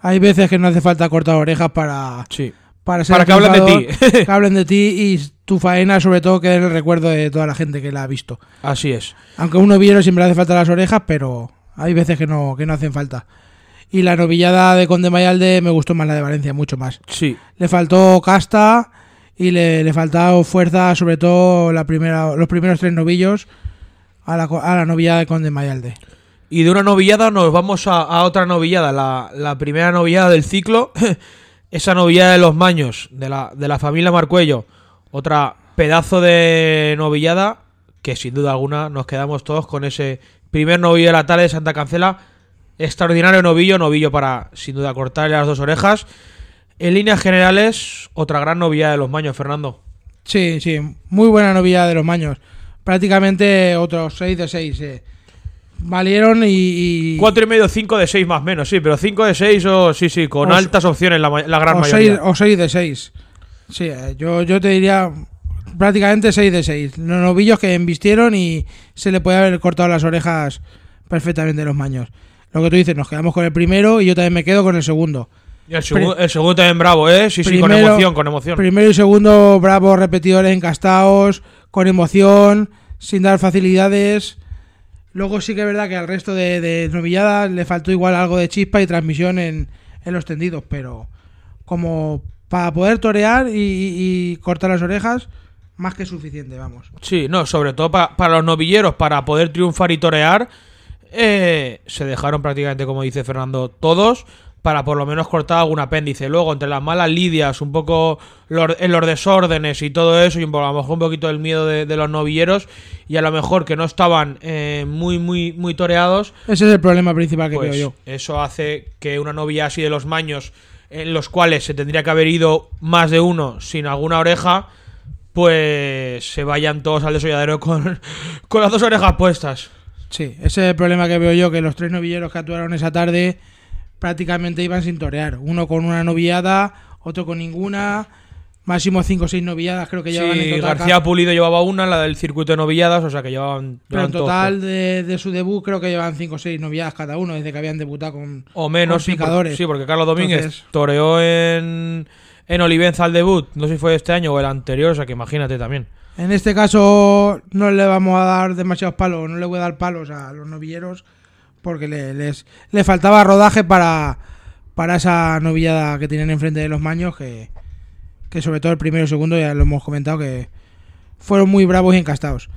Hay veces que no hace falta cortar orejas para, Sí. para, ser Para que hablen de ti. que hablen de ti y tu faena sobre todo quede en el recuerdo de toda la gente que la ha visto. Así es. Aunque un novillero siempre le hace falta las orejas, pero hay veces que no, que no hacen falta. Y la novillada de Conde Mayalde me gustó más la de Valencia, mucho más. Sí. Le faltó casta y le, le faltó fuerza, sobre todo la primera, los primeros tres novillos, a la, a la novillada de Conde Mayalde. Y de una novillada nos vamos a, a otra novillada, la, la primera novillada del ciclo, esa novillada de los maños, de la, de la familia Marcuello. Otra pedazo de novillada que sin duda alguna nos quedamos todos con ese primer novillo de la tarde de Santa Cancela. Extraordinario novillo, novillo para sin duda cortarle las dos orejas. En líneas generales, otra gran novillada de los maños, Fernando. Sí, sí, muy buena novillada de los maños. Prácticamente otros 6 de 6. Valieron y, y- Cuatro y medio, cinco de seis más o menos, sí, pero cinco de seis o sí, sí, con O- altas opciones la, la gran o mayoría. 6, o seis de 6. Sí, eh, yo, yo te diría prácticamente 6 de 6. Los novillos que embistieron y se le puede haber cortado las orejas perfectamente los maños. Lo que tú dices, nos quedamos con el primero y yo también me quedo con el segundo. Y el, segu- el segundo también bravo, ¿eh? Sí, sí, con emoción, con emoción. Primero y segundo, bravos repetidores encastados, con emoción, sin dar facilidades. Luego sí que es verdad que al resto de, de novilladas le faltó igual algo de chispa y transmisión en, en los tendidos, pero como para poder torear y, y- y cortar las orejas, más que suficiente, vamos. Sí, no, sobre todo pa- para los novilleros, para poder triunfar y torear, eh, se dejaron prácticamente, como dice Fernando, todos para por lo menos cortar algún apéndice. Luego, entre las malas lidias, un poco los, en los desórdenes y todo eso, y a lo mejor un poquito el miedo de, de los novilleros, y a lo mejor que no estaban eh, muy, muy, muy toreados, Ese es el problema principal que pues veo yo. eso hace que una novia así de los maños, en los cuales se tendría que haber ido más de uno sin alguna oreja, pues se vayan todos al desolladero con, con las dos orejas puestas. Sí, ese es el problema que veo yo, que los tres novilleros que actuaron esa tarde prácticamente iban sin torear. Uno con una novillada, otro con ninguna, máximo cinco o seis novilladas creo que llevaban en Sí, total. García Pulido llevaba una, la del circuito de novilladas, o sea que llevaban... Pero en llevaban total de, de su debut creo que llevan cinco o seis novilladas cada uno desde que habían debutado con, O menos, con sí, por- picadores. sí, porque Carlos Domínguez Entonces- toreó en, en Olivenza al debut, no sé si fue este año o el anterior, o sea que imagínate también. En este caso no le vamos a dar demasiados palos, no le voy a dar palos a los novilleros porque le, les, le faltaba rodaje para, para esa novillada que tienen enfrente de los maños que, que sobre todo el primero y el segundo ya lo hemos comentado que fueron muy bravos y encastados.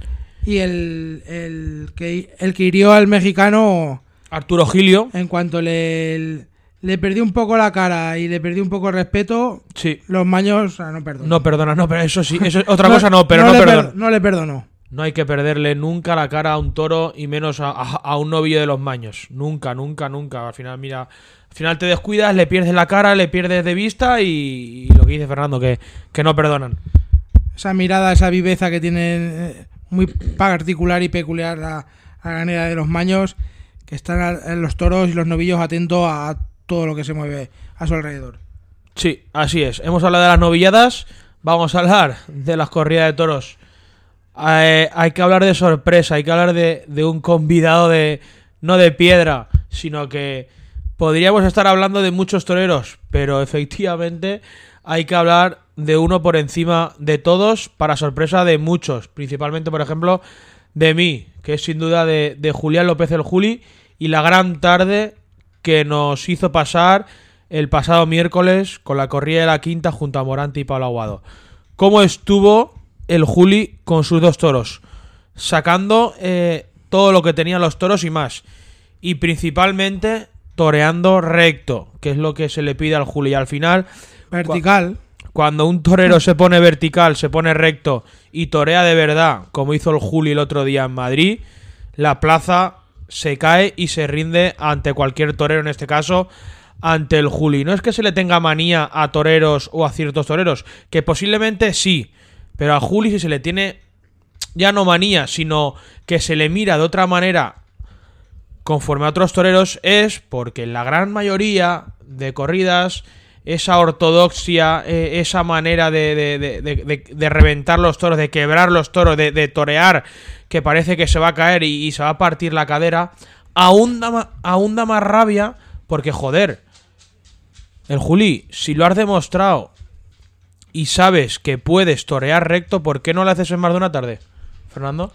Y el, el, que, el que hirió al mexicano Arturo Gilio, en cuanto le, le perdió un poco la cara y le perdió un poco el respeto, sí. los maños ah, no perdonan. No perdona, no, pero eso sí, eso es otra cosa no, pero no, le perdona. per- no le perdonó. No hay que perderle nunca la cara a un toro y menos a, a- a un novillo de los maños. Nunca, nunca, nunca. Al final, mira, al final te descuidas, le pierdes la cara, le pierdes de vista y, y lo que dice Fernando, que, que no perdonan. esa mirada, esa viveza que tiene eh, muy particular y peculiar a, a la ganera de los maños, que están los toros y los novillos atentos a todo lo que se mueve a su alrededor. Sí, así es. Hemos hablado de las novilladas, vamos a hablar de las corridas de toros. Eh, hay que hablar de sorpresa, hay que hablar de, un convidado de no de piedra, sino que podríamos estar hablando de muchos toreros, pero efectivamente hay que hablar de uno por encima de todos, para sorpresa de muchos, principalmente, por ejemplo, de mí, que es sin duda de, de Julián López el Juli, y la gran tarde que nos hizo pasar el pasado miércoles con la corrida de la quinta junto a Morante y Pablo Aguado. ¿Cómo estuvo el Juli con sus dos toros? Sacando eh, todo lo que tenían los toros y más. Y principalmente toreando recto, que es lo que se le pide al Juli. Y al final, Vertical. cuando un torero se pone vertical, se pone recto y torea de verdad, como hizo el Juli el otro día en Madrid, la plaza se cae y se rinde ante cualquier torero, en este caso, ante el Juli. No es que se le tenga manía a toreros o a ciertos toreros, que posiblemente sí, pero a Juli si se le tiene ya no manía, sino que se le mira de otra manera conforme a otros toreros es porque en la gran mayoría de corridas esa ortodoxia, eh, esa manera de, de- de- de- reventar los toros, de quebrar los toros, de, torear, que parece que se va a caer y, se va a partir la cadera, aún da, aún da más rabia porque, joder, el Juli, si lo has demostrado y sabes que puedes torear recto, ¿por qué no lo haces en más de una tarde? Fernando.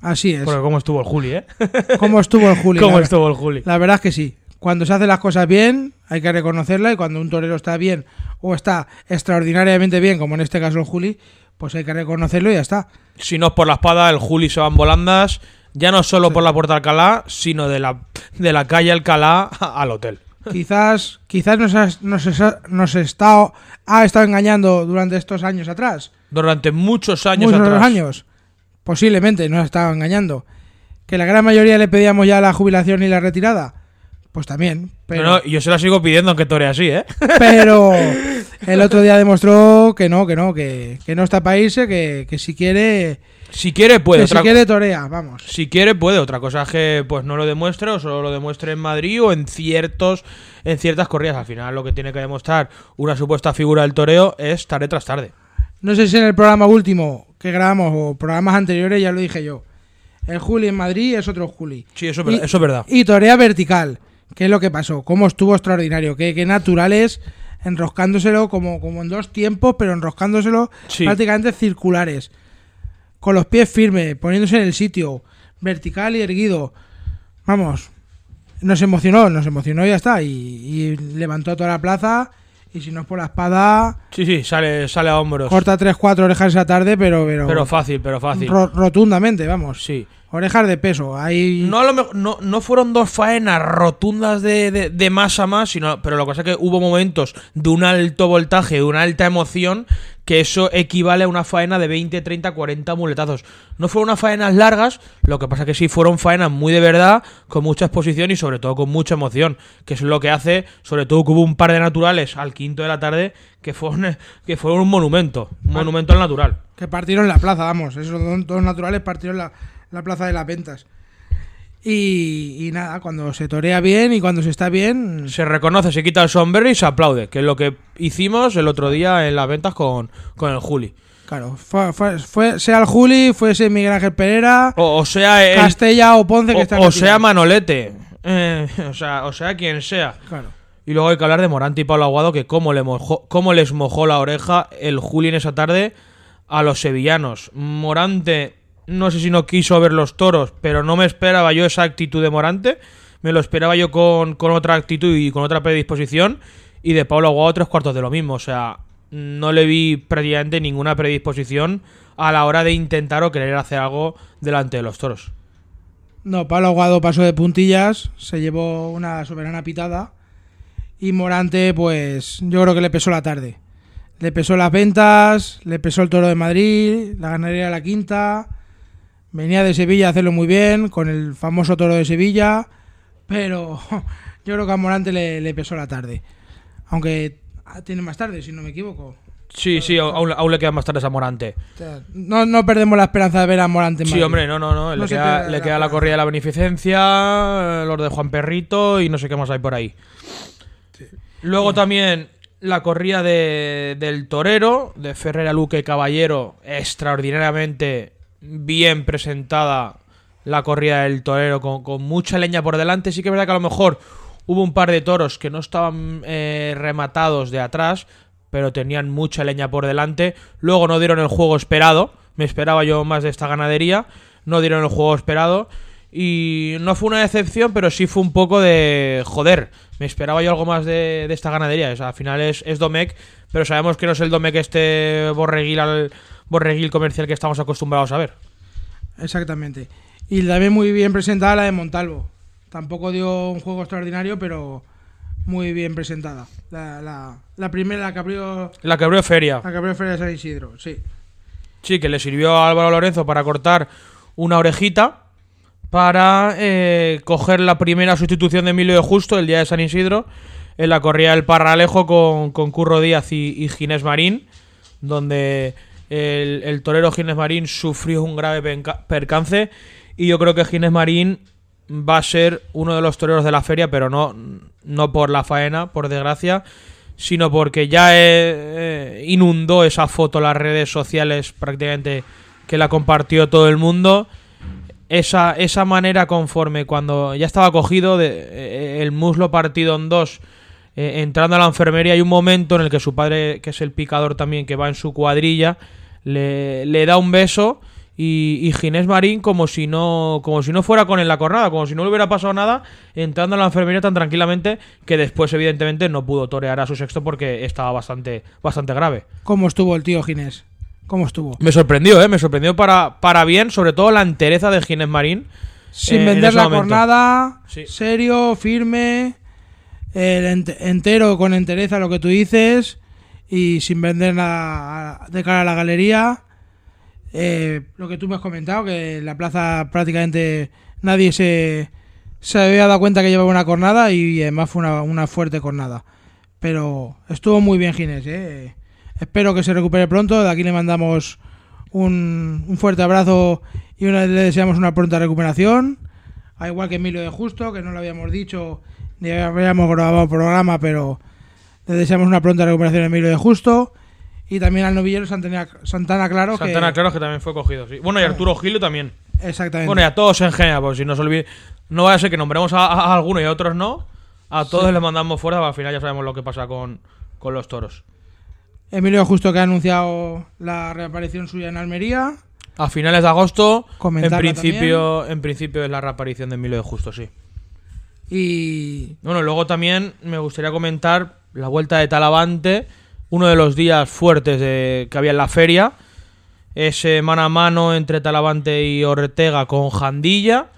Así es. Porque cómo estuvo el Juli, ¿eh? ¿Cómo estuvo el Juli? ¿Cómo La- estuvo el Juli? La verdad es que sí. Cuando se hacen las cosas bien, hay que reconocerla. Y cuando un torero está bien o está extraordinariamente bien, como en este caso el Juli, pues hay que reconocerlo y ya está. Si no es por la espada, el Juli se va en volandas, ya no solo por la puerta Alcalá, sino de la, de la calle Alcalá al hotel. Quizás, quizás nos, has- nos, ha- nos está, ha estado engañando durante estos años atrás. Durante muchos años muchos atrás. años. Posiblemente nos ha estado engañando. Que la gran mayoría le pedíamos ya la jubilación y la retirada. Pues también. Pero, No, yo se la sigo pidiendo aunque tore así, ¿eh? pero el otro día demostró que no, que no, que, que no está para irse, que, que si quiere, Si quiere, puede. que si quiere torea, vamos. si quiere, puede. Otra cosa es que pues no lo demuestre o solo lo demuestre en Madrid o en ciertos en ciertas corridas. Al final lo que tiene que demostrar una supuesta figura del toreo es tarde tras tarde. No sé si en el programa último que grabamos o programas anteriores ya lo dije yo. El Juli en Madrid es otro Juli. Sí, eso es Y- verdad. Eso es verdad. Y torea vertical. ¿Qué es lo que pasó? ¿Cómo estuvo extraordinario? ¿Qué, qué naturales? Enroscándoselo como, como en dos tiempos, pero enroscándoselo Sí. prácticamente circulares. Con los pies firmes, poniéndose en el sitio, vertical y erguido. Vamos, nos emocionó, nos emocionó y ya está. Y, y levantó toda la plaza. Y si no es por la espada, Sí, sí, sale, sale a hombros. corta tres, cuatro orejas esa tarde, pero, pero, Pero fácil, pero fácil. ro- rotundamente, vamos. Sí. Orejas de peso. Ahí No, a lo mejor- no, no fueron dos faenas rotundas de, de, de más a más, sino, pero lo que pasa es que hubo momentos de un alto voltaje, de una alta emoción, que eso equivale a una faena de 20, 30, 40 muletazos. No fueron unas faenas largas, lo que pasa es que sí fueron faenas muy de verdad, con mucha exposición y sobre todo con mucha emoción, que es lo que hace, sobre todo que hubo un par de naturales al quinto de la tarde que fueron, que fueron un monumento, un monumento al natural. Que partieron la plaza, vamos. Esos dos naturales partieron la, la plaza de las ventas. Y, y nada, cuando se torea bien y cuando se está bien, Se reconoce, se quita el sombrero y se aplaude, que es lo que hicimos el otro día en las ventas con, con el Juli. claro, fue, fue- fue- sea el Juli, fuese Miguel Ángel Pereira, O, o sea, el- Castella o Ponce que o, está o sea Manolete. Eh, o, sea, o sea, quien sea. Claro. Y luego hay que hablar de Morante y Pablo Aguado, que cómo, le mojó, cómo les mojó la oreja el Juli en esa tarde a los sevillanos. Morante, no sé si no quiso ver los toros, pero no me esperaba yo esa actitud de Morante. Me lo esperaba yo con, con otra actitud y con otra predisposición. Y de Pablo Aguado tres cuartos de lo mismo. O sea, no le vi prácticamente ninguna predisposición a la hora de intentar o querer hacer algo delante de los toros. No, Pablo Aguado pasó de puntillas, se llevó una soberana pitada. Y Morante, pues yo creo que le pesó la tarde. Le pesó las ventas, le pesó el toro de Madrid, la ganadería de la quinta. Venía de Sevilla a hacerlo muy bien, con el famoso toro de Sevilla. Pero yo creo que a Morante le, le pesó la tarde. Aunque tiene más tarde, si no me equivoco. Sí, sí, aún, aún le quedan más tardes a Morante. No, no perdemos la esperanza de ver a Morante en Sí, Madrid. hombre, no, no, no. Le queda, le la queda la corrida de la beneficencia, los de Juan Perrito y no sé qué más hay por ahí. Luego también la corrida de, del torero, de Ferrera Luque Caballero, extraordinariamente bien presentada la corrida del torero, con, mucha leña por delante. Sí que es verdad que a lo mejor hubo un par de toros que no estaban eh, rematados de atrás, pero tenían mucha leña por delante. Luego no dieron el juego esperado. Me esperaba yo más de esta ganadería. No dieron el juego esperado. Y no fue una decepción, pero sí fue un poco de joder. Me esperaba yo algo más de, esta ganadería. O sea, al final es, es pero sabemos que no es el Domecq este borreguil, al, borreguil comercial que estamos acostumbrados a ver. Exactamente. Y también muy bien presentada la de Montalvo. Tampoco dio un juego extraordinario, pero muy bien presentada. La, la, la primera, la que abrió, La que abrió Feria. la que abrió Feria de San Isidro, sí. Sí, que le sirvió a Álvaro Lorenzo para cortar una orejita para eh, coger la primera sustitución de Emilio de Justo el día de San Isidro en la corrida del Parralejo con, con Curro Díaz y, y Ginés Marín, donde el, torero Ginés Marín sufrió un grave percance y yo creo que Ginés Marín va a ser uno de los toreros de la feria, pero no, no por la faena, por desgracia, sino porque ya eh, eh, inundó esa foto las redes sociales prácticamente que la compartió todo el mundo. Esa, esa manera conforme cuando ya estaba cogido, de, eh, el muslo partido en dos, entrando a la enfermería, hay un momento en el que su padre, que es el picador también, que va en su cuadrilla, le, le da un beso y, y Ginés Marín como si no como si no fuera con él la cornada, como si no le hubiera pasado nada, entrando a la enfermería tan tranquilamente que después evidentemente no pudo torear a su sexto porque estaba bastante bastante grave. ¿Cómo estuvo el tío Ginés? ¿Cómo estuvo? Me sorprendió, ¿eh? Me sorprendió para, para bien, sobre todo la entereza de Ginés Marín. Sin eh, en vender la momento. jornada, Sí. serio, firme, el entero con entereza lo que tú dices y sin vender nada de cara a la galería. Eh, lo que tú me has comentado, que en la plaza prácticamente nadie se, se había dado cuenta que llevaba una cornada y además fue una, una fuerte cornada. Pero estuvo muy bien Ginés, ¿eh? Espero que se recupere pronto. De aquí le mandamos un, un fuerte abrazo y una, le deseamos una pronta recuperación. Al igual que Emilio de Justo, que no lo habíamos dicho ni habíamos grabado programa, pero le deseamos una pronta recuperación a Emilio de Justo. Y también al novillero Santana, Santana Claro. que- Santana, claro que también fue cogido, sí. Bueno, y Arturo Gilio también. Exactamente. Bueno, y a todos en general, pues si nos olvide. No vaya a ser que nombremos a, a algunos y a otros no. A todos les mandamos fuera, al final ya sabemos lo que pasa con, con los toros. Emilio de Justo que ha anunciado la reaparición suya en Almería. A finales de agosto, en principio, en principio es la reaparición de Emilio de Justo, sí. Y Bueno, luego también me gustaría comentar la vuelta de Talavante, uno de los días fuertes de, que había en la feria. Ese mano a mano entre Talavante y Ortega con Jandilla.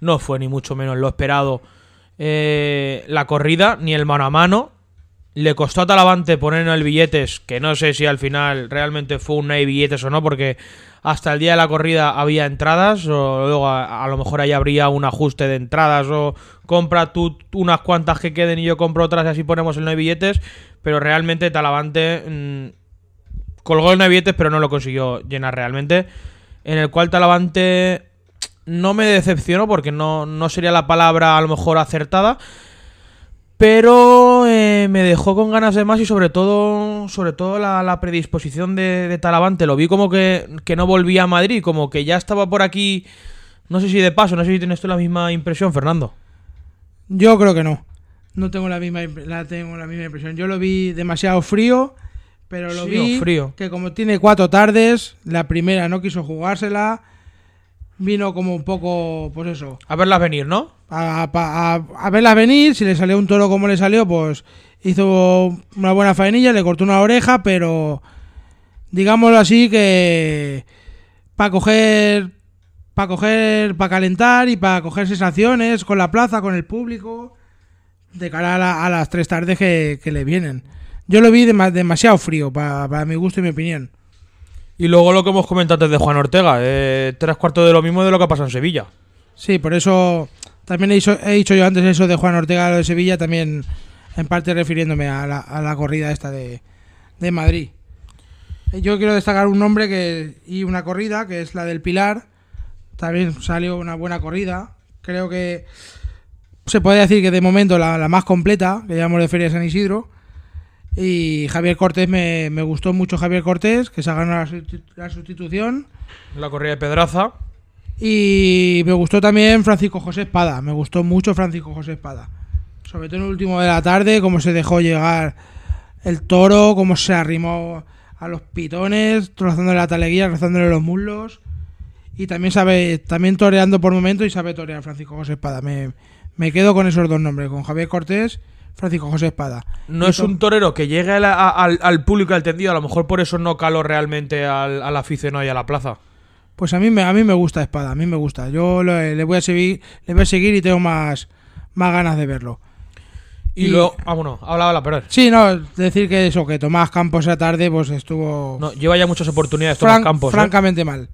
No fue ni mucho menos lo esperado eh, la corrida, ni el mano a mano. Le costó a Talavante poner en el billetes, que no sé si al final realmente fue un no hay billetes o no, porque hasta el día de la corrida había entradas, o luego a, lo mejor ahí habría un ajuste de entradas, o compra tú unas cuantas que queden y yo compro otras y así ponemos el no hay billetes, pero realmente Talavante mm, colgó el no hay billetes, pero no lo consiguió llenar realmente. En el cual Talavante no me decepcionó porque no, no sería la palabra a lo mejor acertada. Pero eh, me dejó con ganas de más y sobre todo sobre todo la, la predisposición de, de Talavante. Lo vi como que, que no volvía a Madrid, como que ya estaba por aquí. No sé si de paso, no sé si tienes tú la misma impresión, Fernando. yo creo que no. No tengo la misma, la tengo la misma impresión. Yo lo vi demasiado frío, pero lo Sí, vi frío. que como tiene cuatro tardes, la primera no quiso jugársela. Vino como un poco, pues eso, A verlas venir, ¿no? a, a, a- a verla venir. Si le salió un toro como le salió, pues hizo una buena faenilla, le cortó una oreja, pero digámoslo así que para coger, para coger, para calentar y para coger sensaciones con la plaza, con el público, de cara a, la- a las tres tardes que, que le vienen. Yo lo vi dema- demasiado frío para, para mi gusto y mi opinión. Y luego lo que hemos comentado antes de Juan Ortega, eh, tres cuartos de lo mismo de lo que pasa en Sevilla. Sí, por eso también he dicho, yo antes eso de Juan Ortega lo de Sevilla, también en parte refiriéndome a la, a la corrida esta de, de Madrid. Eh, Yo quiero destacar un nombre que y una corrida, que es la del Pilar. También salió una buena corrida. Creo que se puede decir que de momento la, la más completa, que llamamos de Feria de San Isidro. Y Javier Cortés, me, me gustó mucho Javier Cortés, que se ha ganado la, sustitu- la sustitución. La corrida de Pedraza. Y me gustó también Francisco José Espada. Me gustó mucho Francisco José Espada. Sobre todo en el último de la tarde, cómo se dejó llegar el toro, cómo se arrimó a los pitones, trozándole la taleguilla, rozándole los muslos. Y también sabe, también toreando por momentos y sabe torear Francisco José Espada. Me, me quedo con esos dos nombres, con Javier Cortés, Francisco José Espada. No Y es un torero que llegue a la- a- al, al público al tendido, a lo mejor por eso no caló realmente al, al aficionado y a la plaza. Pues a mí, me, a mí me gusta Espada, a mí me gusta. Yo le, le voy a seguir, le voy a seguir y tengo más, más ganas de verlo. Y, Y- luego. Ah, bueno, habla, habla, perdón. Sí, no, decir que eso, que Tomás Campos esa tarde pues estuvo No, lleva ya muchas oportunidades fran- Tomás Campos. ¿eh? francamente mal.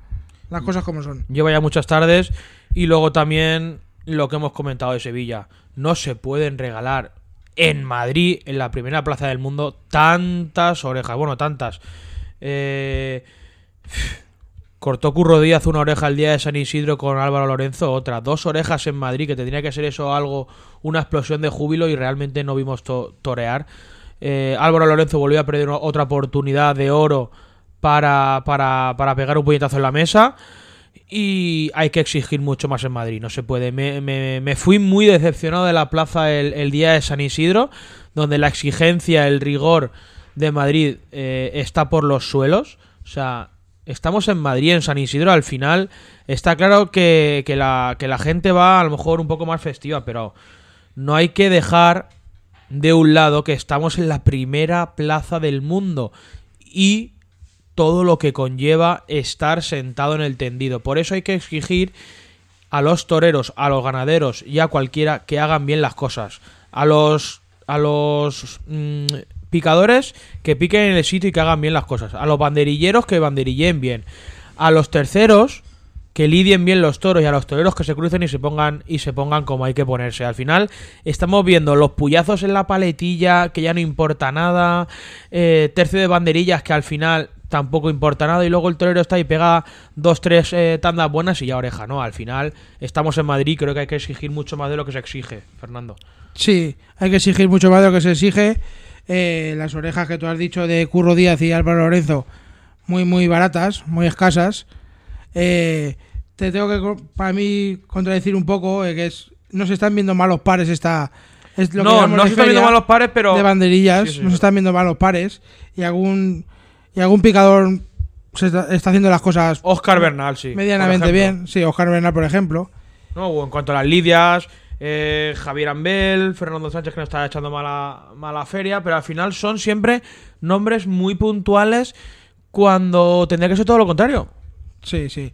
Las cosas como son. Lleva ya muchas tardes. Y luego también lo que hemos comentado de Sevilla. No se pueden regalar en Madrid, en la primera plaza del mundo, tantas orejas. Bueno, tantas. Eh, cortó Curro Díaz una oreja el día de San Isidro con Álvaro Lorenzo, otra. Dos orejas en Madrid, que tendría que ser eso algo, una explosión de júbilo y realmente no vimos to- torear. Eh, Álvaro Lorenzo volvió a perder otra oportunidad de oro para, para, para pegar un puñetazo en la mesa. Y hay que exigir mucho más en Madrid, no se puede. Me, me- fui muy decepcionado de la plaza el, día de San Isidro, donde la exigencia, el rigor de Madrid eh, está por los suelos. O sea, estamos en Madrid, en San Isidro, al final está claro que, que la, que la gente va a lo mejor un poco más festiva, pero no hay que dejar de un lado que estamos en la primera plaza del mundo y todo lo que conlleva estar sentado en el tendido. Por eso hay que exigir a los toreros, a los ganaderos y a cualquiera que hagan bien las cosas. A los a los mm, picadores que piquen en el sitio y que hagan bien las cosas. A los banderilleros que banderillen bien. A los terceros que lidien bien los toros y a los toreros que se crucen y se pongan y se pongan como hay que ponerse. Al final estamos viendo los puyazos en la paletilla que ya no importa nada, eh, tercio de banderillas que al final tampoco importa nada y luego el torero está y pega dos tres eh, tandas buenas y ya oreja, ¿no? Al final estamos en Madrid, creo que hay que exigir mucho más de lo que se exige, Fernando. Sí, hay que exigir mucho más de lo que se exige. Eh, las orejas que tú has dicho de Curro Díaz y Álvaro Lorenzo, muy, muy baratas, muy escasas. Eh, te tengo que, para mí, contradecir un poco, que es no se están viendo malos pares esta... Es lo que no, llamamos no se están viendo malos pares, pero de banderillas, Sí, sí, no se están viendo malos pares. Y algún, y algún picador se está, está haciendo las cosas Oscar Bernal, sí. medianamente bien. Sí, Oscar Bernal, por ejemplo. No, o en cuanto a las lidias, eh, Javier Ambel, Fernando Sánchez que nos está echando mala, mala feria, pero al final son siempre nombres muy puntuales cuando tendría que ser todo lo contrario. Sí, sí.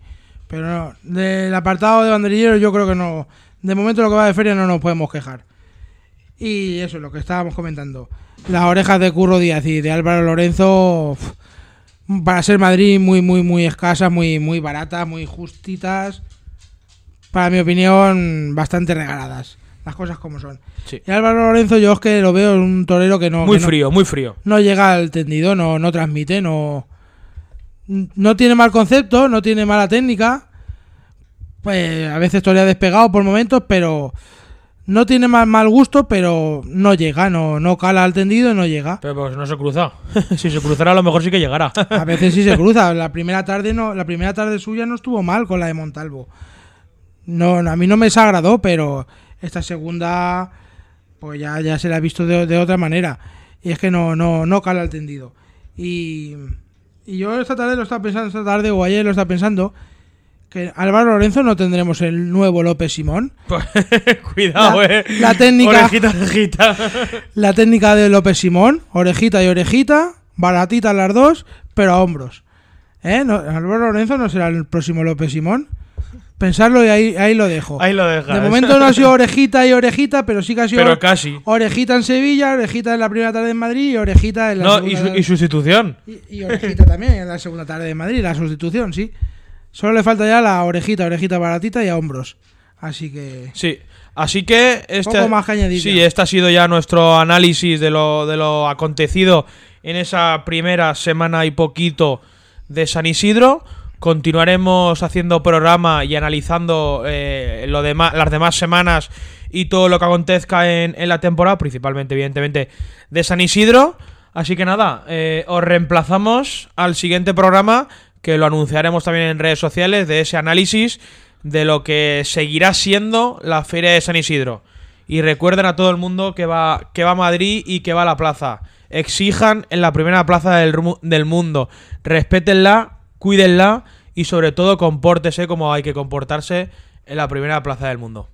Pero no, del apartado de banderilleros yo creo que no. De momento lo que va de feria no nos podemos quejar. Y eso es lo que estábamos comentando. Las orejas de Curro Díaz y de Álvaro Lorenzo, para ser Madrid, muy, muy, muy escasas, muy, muy baratas, muy justitas. Para mi opinión, bastante regaladas. Las cosas como son. Sí. Y Álvaro Lorenzo, yo es que lo veo un torero que no. muy que no- frío, muy frío. no llega al tendido, no, no transmite, no. No tiene mal concepto, no tiene mala técnica. Pues a veces torea despegado por momentos, pero no tiene mal, mal gusto, pero no llega, no, no cala al tendido, no llega. Pero pues no se cruza. si se cruzara a lo mejor sí que llegara. A veces sí se cruza. La primera tarde no, la primera tarde suya no estuvo mal con la de Montalvo. No, a mí no me desagradó, pero esta segunda, pues ya, ya se la ha visto de, de otra manera. Y es que no, no, no cala al tendido. Y, y yo esta tarde lo estaba pensando, esta tarde o ayer lo estaba pensando, que Álvaro Lorenzo no tendremos el nuevo López Simón. Pues, Cuidado, La- eh. la técnica- Orejita, orejita. La técnica de López Simón, orejita y orejita, baratitas las dos, pero a hombros. ¿Eh? No, Álvaro Lorenzo no será el próximo López Simón. Pensarlo y ahí, ahí lo dejo. Ahí lo dejas. de momento no ha sido orejita y orejita, pero sí que ha sido Pero casi. orejita en Sevilla, orejita en la primera tarde en Madrid y orejita en la No, segunda y, su- tarde- y sustitución. y- y orejita también en la segunda tarde de Madrid, la sustitución, sí. Solo le falta ya la orejita, orejita baratita y a hombros. Así que... Sí. Así que este, Poco más que añadir sí, este ha sido ya nuestro análisis de lo, de lo acontecido en esa primera semana y poquito de San Isidro. Continuaremos haciendo programa y analizando eh, lo dema- las demás semanas y todo lo que acontezca en, en la temporada, principalmente, evidentemente, de San Isidro. Así que nada, eh, os reemplazamos al siguiente programa que lo anunciaremos también en redes sociales de ese análisis de lo que seguirá siendo la Feria de San Isidro. Y recuerden a todo el mundo que va, que va a Madrid y que va a la plaza. Exijan en la primera plaza del, del mundo. Respétenla, cuídenla y sobre todo compórtese como hay que comportarse en la primera plaza del mundo.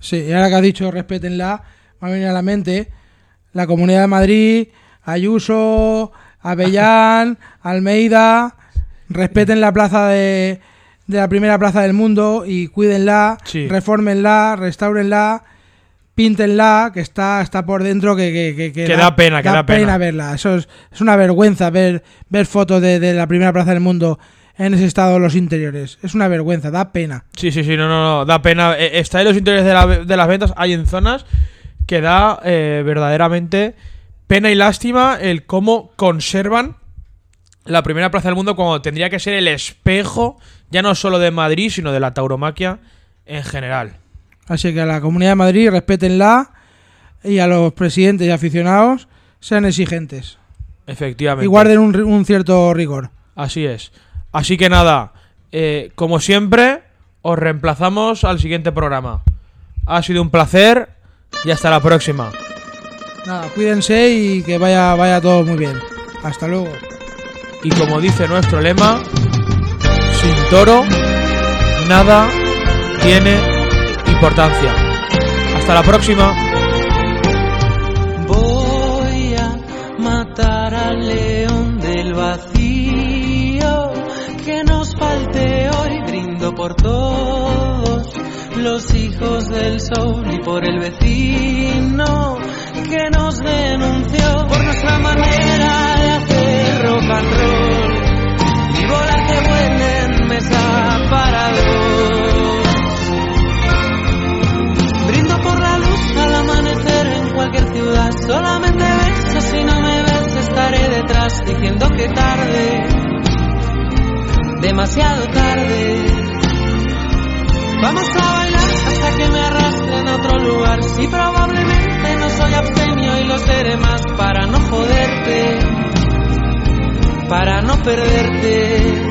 Sí, y ahora que has dicho respétenla, me ha venido a la mente la Comunidad de Madrid, Ayuso, Avellán, Almeida, respeten la plaza de, de la primera plaza del mundo y cuídenla, Sí. reformenla, restáurenla, píntenla, que está, está por dentro, que, que, que, Que da pena, que da pena. verla. Eso es, es una vergüenza ver, ver fotos de, de la primera plaza del mundo en ese estado los interiores. Es una vergüenza, da pena. Sí, sí, sí, no, no, no, da pena. Eh, Está en los interiores de, la- de las ventas, hay en zonas que da eh, verdaderamente pena y lástima el cómo conservan la primera plaza del mundo cuando tendría que ser el espejo, ya no solo de Madrid, sino de la tauromaquia en general. Así que a la Comunidad de Madrid respétenla y a los presidentes y aficionados sean exigentes Efectivamente. y guarden un, cierto rigor. Así es. Así que nada, eh, como siempre, os reemplazamos al siguiente programa. Ha sido un placer y hasta la próxima. Nada, cuídense y que vaya, vaya todo muy bien. Hasta luego. Y como dice nuestro lema, sin toro, nada tiene importancia. Hasta la próxima. Voy a matar al león del vacío que nos falte hoy. Brindo por todos los hijos del sol y por el vecino que nos denunció por nuestra manera y volar que vuele en mesa para. Brindo por la luz al amanecer en cualquier ciudad. Solamente beso si no me ves, estaré detrás diciendo que tarde, demasiado tarde. Vamos a bailar hasta que me arrastren a otro lugar. Si probablemente no soy abstemio y lo seré más para no joderte, para no perderte.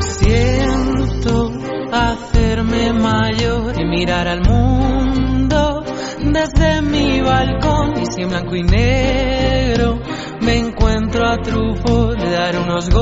Siento hacerme mayor y mirar al mundo desde mi balcón y si en blanco y negro me encuentro a Truffaut le daré unos